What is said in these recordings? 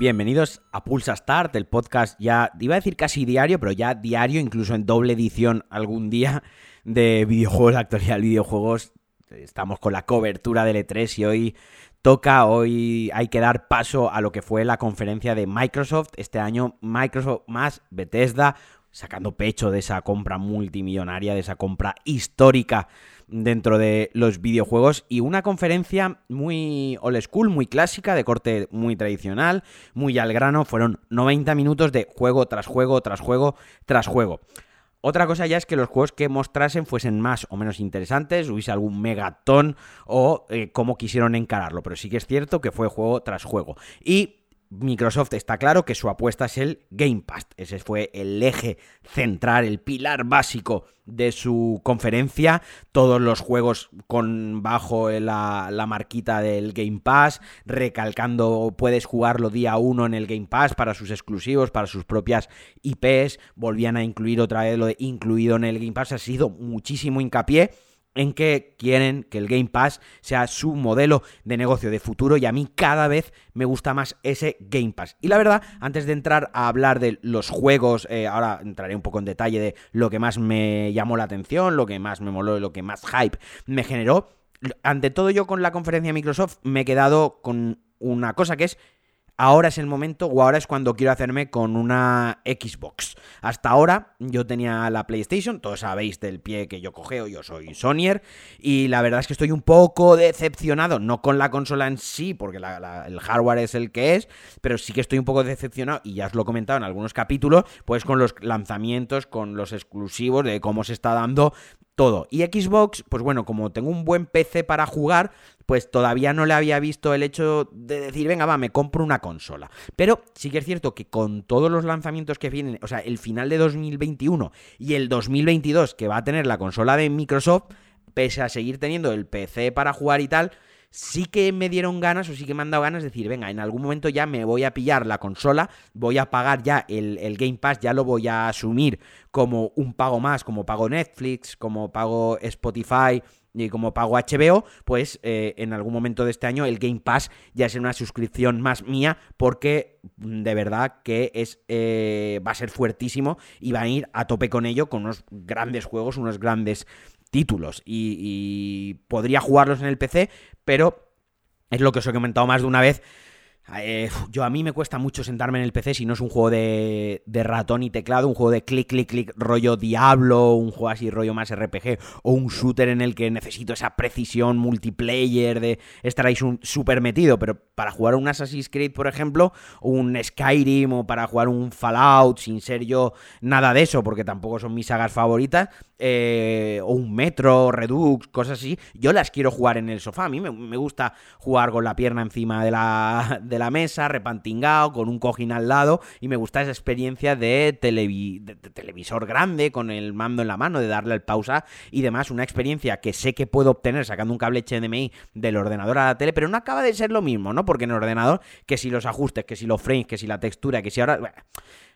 Bienvenidos a Pulsa Start, el podcast ya, iba a decir casi diario, pero ya diario, incluso en doble edición algún día de videojuegos, actualidad de videojuegos. Estamos con la cobertura del E3 y hoy toca, hoy hay que dar paso a lo que fue la conferencia de Microsoft. Este año Microsoft más Bethesda, sacando pecho de esa compra multimillonaria, de esa compra histórica dentro de los videojuegos y una conferencia muy old school, muy clásica, de corte muy tradicional, muy al grano. Fueron 90 minutos de juego tras juego, tras juego, tras juego. Otra cosa ya es que los juegos que mostrasen fuesen más o menos interesantes, hubiese algún megatón o eh, cómo quisieron encararlo, pero sí que es cierto que fue juego tras juego. Y Microsoft está claro que su apuesta es el Game Pass. Ese fue el eje central, el pilar básico de su conferencia. Todos los juegos con bajo la, la marquita del Game Pass, recalcando puedes jugarlo día uno en el Game Pass para sus exclusivos, para sus propias IPs. Volvían a incluir otra vez lo de incluido en el Game Pass. Ha sido muchísimo hincapié en que quieren que el Game Pass sea su modelo de negocio de futuro y a mí cada vez me gusta más ese Game Pass. Y la verdad, antes de entrar a hablar de los juegos, eh, ahora entraré un poco en detalle de lo que más me llamó la atención, lo que más me moló, lo que más hype me generó. Ante todo yo con la conferencia de Microsoft me he quedado con una cosa que es ahora es el momento o ahora es cuando quiero hacerme con una Xbox. Hasta ahora yo tenía la PlayStation, todos sabéis del pie que yo cogeo, yo soy Sonyer, y la verdad es que estoy un poco decepcionado, no con la consola en sí, porque el hardware es el que es, pero sí que estoy un poco decepcionado, y ya os lo he comentado en algunos capítulos, pues con los lanzamientos, con los exclusivos, de cómo se está dando todo. Y Xbox, pues bueno, como tengo un buen PC para jugar, pues todavía no le había visto el hecho de decir, venga, va, me compro una consola. Pero sí que es cierto que con todos los lanzamientos que vienen, o sea, el final de 2021 y el 2022 que va a tener la consola de Microsoft, pese a seguir teniendo el PC para jugar y tal, sí que me dieron ganas o sí que me han dado ganas de decir, venga, en algún momento ya me voy a pillar la consola, voy a pagar ya el, Game Pass, ya lo voy a asumir como un pago más, como pago Netflix, como pago Spotify y como pago HBO, pues eh, en algún momento de este año el Game Pass ya es una suscripción más mía porque mm, de verdad que es eh, va a ser fuertísimo y va a ir a tope con ello, con unos grandes juegos, unos grandes títulos y, podría jugarlos en el PC, pero es lo que os he comentado más de una vez. Eh, yo a mí me cuesta mucho sentarme en el PC si no es un juego de, ratón y teclado, un juego de clic, clic, clic, rollo Diablo, un juego así rollo más RPG, o un shooter en el que necesito esa precisión multiplayer de estar ahí súper metido, pero para jugar un Assassin's Creed, por ejemplo, un Skyrim, o para jugar un Fallout, sin ser yo nada de eso, porque tampoco son mis sagas favoritas, eh, o un Metro, Redux, cosas así, yo las quiero jugar en el sofá. A mí me, gusta jugar con la pierna encima de la, la, mesa, repantingado, con un cojín al lado, y me gusta esa experiencia de, televisor grande, con el mando en la mano, de darle al pausa y demás. Una experiencia que sé que puedo obtener sacando un cable HDMI del ordenador a la tele, pero no acaba de ser lo mismo, ¿no? Porque en el ordenador, que si los ajustes, que si los frames, que si la textura, que si ahora...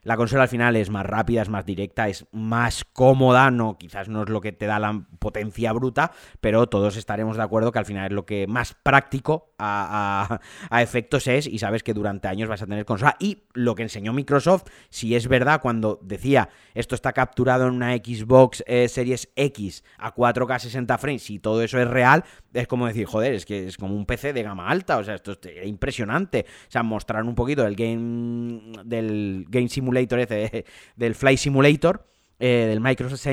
La consola al final es más rápida, es más directa, es más cómoda, no, quizás no es lo que te da la potencia bruta, pero todos estaremos de acuerdo que al final es lo que más práctico a, efectos es y sabes que durante años vas a tener consola. Y lo que enseñó Microsoft, si es verdad cuando decía esto está capturado en una Xbox eh, Series X a 4K 60 frames, y todo eso es real, es como decir, joder, es que es como un PC de gama alta, o sea, esto es impresionante. O sea, mostrar un poquito del game del Game Simulator del Flight Simulator. Eh, del Microsoft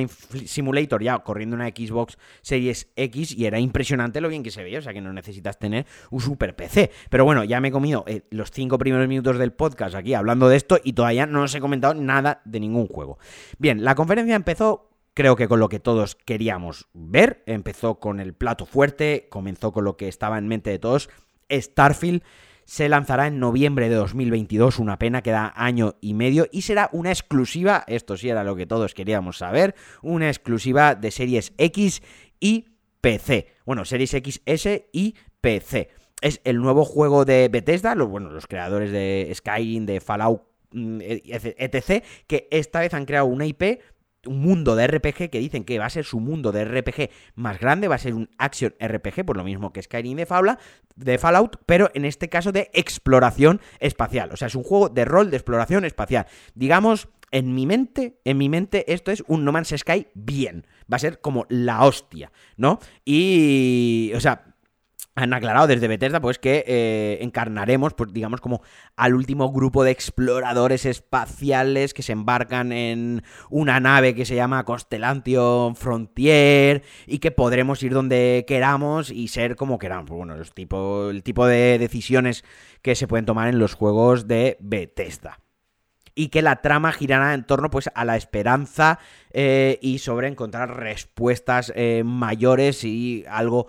Simulator ya corriendo una Xbox Series X y era impresionante lo bien que se veía, o sea que no necesitas tener un super PC. Pero bueno, ya me he comido eh, los cinco primeros minutos del podcast aquí hablando de esto y todavía no os he comentado nada de ningún juego. Bien, la conferencia empezó creo que con lo que todos queríamos ver, empezó con el plato fuerte, comenzó con lo que estaba en mente de todos, Starfield se lanzará en noviembre de 2022, una pena que da año y medio, y será una exclusiva, esto sí era lo que todos queríamos saber, una exclusiva de Series X y PC. Bueno, Series XS y PC. Es el nuevo juego de Bethesda, los, bueno, los creadores de Skyrim, de Fallout, mm, etc., que esta vez han creado una IP un mundo de RPG que dicen que va a ser su mundo de RPG más grande, va a ser un action RPG, por lo mismo que Skyrim de, Fabla, de Fallout, pero en este caso de exploración espacial. O sea, es un juego de rol de exploración espacial. Digamos, en mi mente, en mi mente esto es un No Man's Sky bien. Va a ser como la hostia, ¿no? Y, o sea, han aclarado desde Bethesda pues que eh, encarnaremos pues digamos como al último grupo de exploradores espaciales que se embarcan en una nave que se llama Constellation Frontier y que podremos ir donde queramos y ser como queramos. Pues, bueno los tipo, el tipo de decisiones que se pueden tomar en los juegos de Bethesda y que la trama girará en torno pues a la esperanza eh, y sobre encontrar respuestas eh, mayores y algo,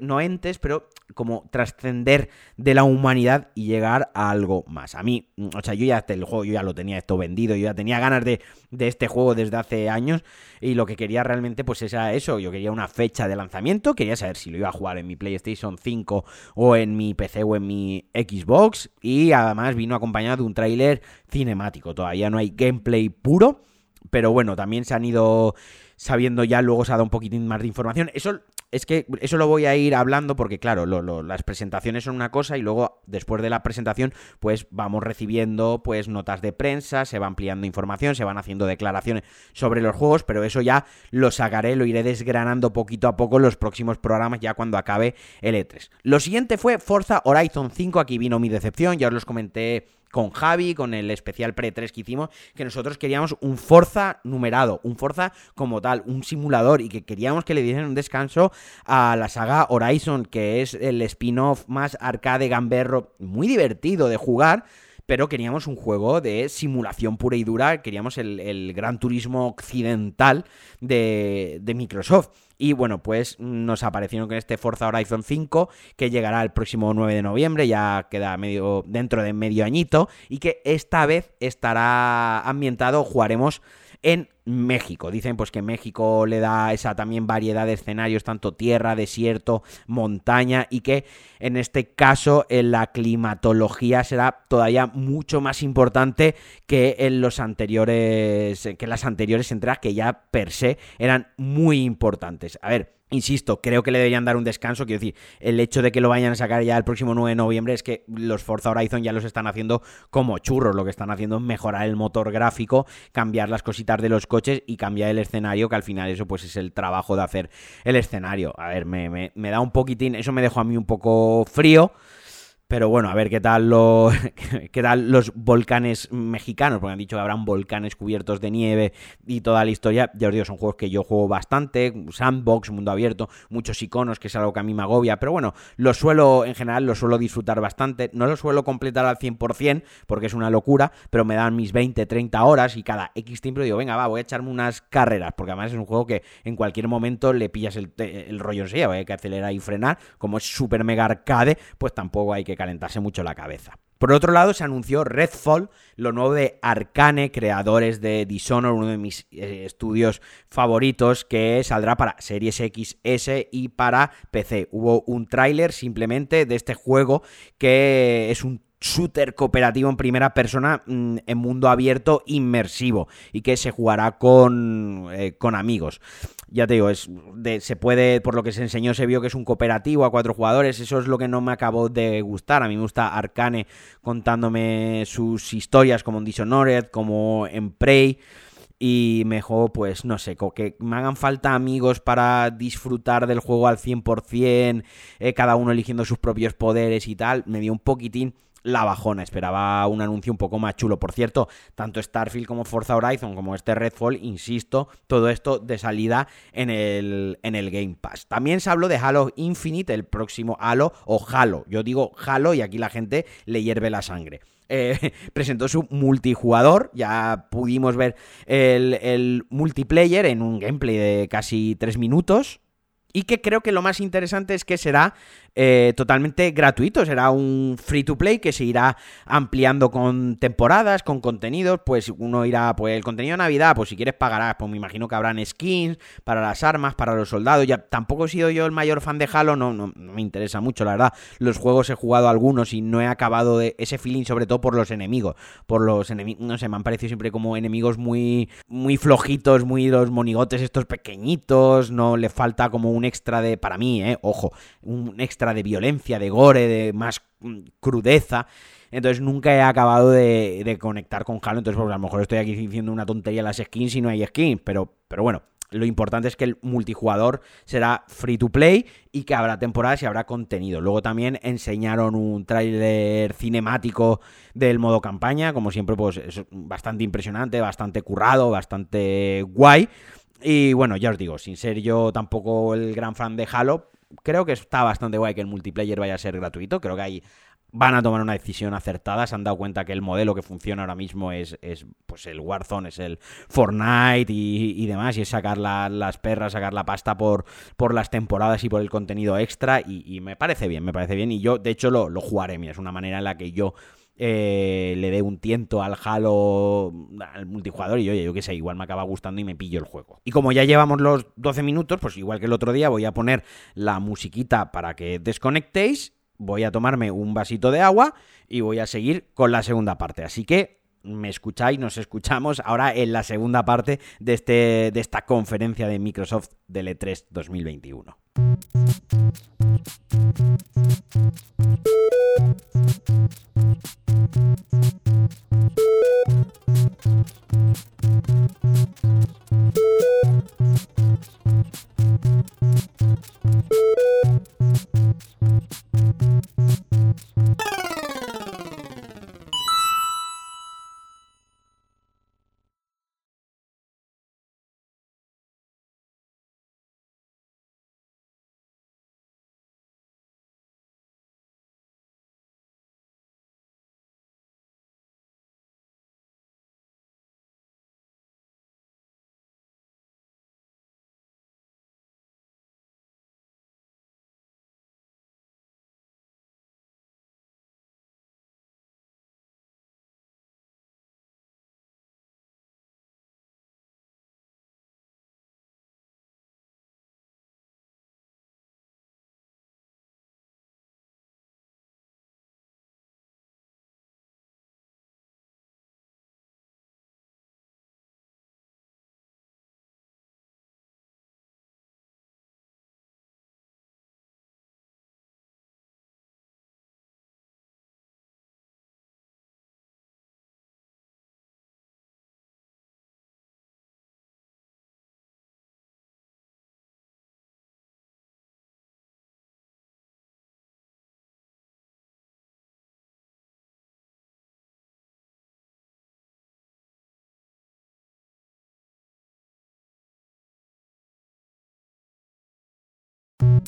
no entes, pero como trascender de la humanidad y llegar a algo más. A mí, o sea, yo ya el juego, yo ya lo tenía esto vendido, yo ya tenía ganas de, de este juego desde hace años y lo que quería realmente pues era eso, yo quería una fecha de lanzamiento, quería saber si lo iba a jugar en mi PlayStation 5 o en mi PC o en mi Xbox y además vino acompañado de un tráiler cinemático, todavía no hay gameplay puro pero bueno, también se han ido sabiendo ya, luego se ha dado un poquitín más de información. Eso es que eso lo voy a ir hablando porque, claro, las presentaciones son una cosa y luego, después de la presentación, pues vamos recibiendo pues notas de prensa, se va ampliando información, se van haciendo declaraciones sobre los juegos, pero eso ya lo sacaré, lo iré desgranando poquito a poco en los próximos programas ya cuando acabe el E3. Lo siguiente fue Forza Horizon 5, aquí vino mi decepción, ya os los comenté con Javi, con el especial pre-3 que hicimos, que nosotros queríamos un Forza numerado, un Forza como tal, un simulador, y que queríamos que le diesen un descanso a la saga Horizon, que es el spin-off más arcade gamberro, muy divertido de jugar, pero queríamos un juego de simulación pura y dura, queríamos el, gran turismo occidental de, de Microsoft. Y bueno, pues nos aparecieron con este Forza Horizon 5 que llegará el próximo 9 de noviembre, ya queda medio dentro de medio añito y que esta vez estará ambientado, jugaremos en México. Dicen pues que México le da esa también variedad de escenarios, tanto tierra, desierto, montaña, y que en este caso en la climatología será todavía mucho más importante que en los anteriores, que las anteriores entregas que ya per se eran muy importantes. A ver, Insisto, creo que le deberían dar un descanso. Quiero decir, el hecho de que lo vayan a sacar ya el próximo 9 de noviembre es que los Forza Horizon ya los están haciendo como churros. Lo que están haciendo es mejorar el motor gráfico, cambiar las cositas de los coches y cambiar el escenario, que al final eso pues es el trabajo de hacer el escenario. A ver, me, me, me da un poquitín, eso me dejó a mí un poco frío. Pero bueno, a ver qué tal, lo, qué tal los volcanes mexicanos, porque han dicho que habrán volcanes cubiertos de nieve y toda la historia. Ya os digo, son juegos que yo juego bastante, sandbox, mundo abierto, muchos iconos, que es algo que a mí me agobia, pero bueno, lo suelo, en general, lo suelo disfrutar bastante. No lo suelo completar al 100% porque es una locura, pero me dan mis 20, 30 horas y cada X tiempo digo, venga, va, voy a echarme unas carreras, porque además es un juego que en cualquier momento le pillas el, el rollo en sí, hay que acelerar y frenar. Como es súper mega arcade, pues tampoco hay que calentarse mucho la cabeza. Por otro lado, se anunció Redfall, lo nuevo de Arcane, creadores de Dishonor, uno de mis eh, estudios favoritos, que saldrá para Series XS y para PC. Hubo un tráiler simplemente de este juego que es un shooter cooperativo en primera persona mm, en mundo abierto inmersivo y que se jugará con, eh, con amigos. Ya te digo, es se puede, por lo que se enseñó, se vio que es un cooperativo a cuatro jugadores. Eso es lo que no me acabó de gustar. A mí me gusta Arcane contándome sus historias como en Dishonored, como en Prey y mejor, pues no sé, que me hagan falta amigos para disfrutar del juego al 100%, eh, cada uno eligiendo sus propios poderes y tal, me dio un poquitín la bajona. Esperaba un anuncio un poco más chulo. Por cierto, tanto Starfield como Forza Horizon como este Redfall, insisto, todo esto de salida en el, en el Game Pass. También se habló de Halo Infinite, el próximo Halo o Halo. Yo digo Halo y aquí la gente le hierve la sangre. Eh, presentó su multijugador. Ya pudimos ver el, el multiplayer en un gameplay de casi 3 minutos y que creo que lo más interesante es que será eh, totalmente gratuito, será un free to play que se irá ampliando con temporadas, con contenidos, pues uno irá, pues el contenido de Navidad, pues si quieres pagarás, pues me imagino que habrán skins para las armas, para los soldados, ya tampoco he sido yo el mayor fan de Halo, no, no, me interesa mucho, la verdad, los juegos he jugado algunos y no he acabado de ese feeling sobre todo por los enemigos, por los enemigos, no sé, me han parecido siempre como enemigos muy, muy flojitos, muy los monigotes estos pequeñitos, no le falta como un extra de, para mí, eh, ojo, un extra de violencia, de gore, de más mm, crudeza. Entonces nunca he acabado de, conectar con Halo. Entonces, pues, a lo mejor estoy aquí diciendo una tontería las skins y no hay skins. Pero, pero bueno, lo importante es que el multijugador será free to play y que habrá temporadas y habrá contenido. Luego también enseñaron un tráiler cinemático del modo campaña. Como siempre, pues es bastante impresionante, bastante currado, bastante guay. Y bueno, ya os digo, sin ser yo tampoco el gran fan de Halo, creo que está bastante guay que el multiplayer vaya a ser gratuito. Creo que ahí van a tomar una decisión acertada. Se han dado cuenta que el modelo que funciona ahora mismo es, es pues el Warzone, es el Fortnite y, demás. Y es sacar las perras, sacar la pasta por, por las temporadas y por el contenido extra. Y, me parece bien, me parece bien. Y yo, de hecho, lo, lo jugaré. Mira, es una manera en la que yo eh, le dé un tiento al Halo, al multijugador y oye, yo qué sé, igual me acaba gustando y me pillo el juego. Y como ya llevamos los 12 minutos, pues igual que el otro día voy a poner la musiquita para que desconectéis, voy a tomarme un vasito de agua y voy a seguir con la segunda parte. Así que me escucháis, nos escuchamos ahora en la segunda parte de, este, de esta conferencia de Microsoft del E3 2021. Thank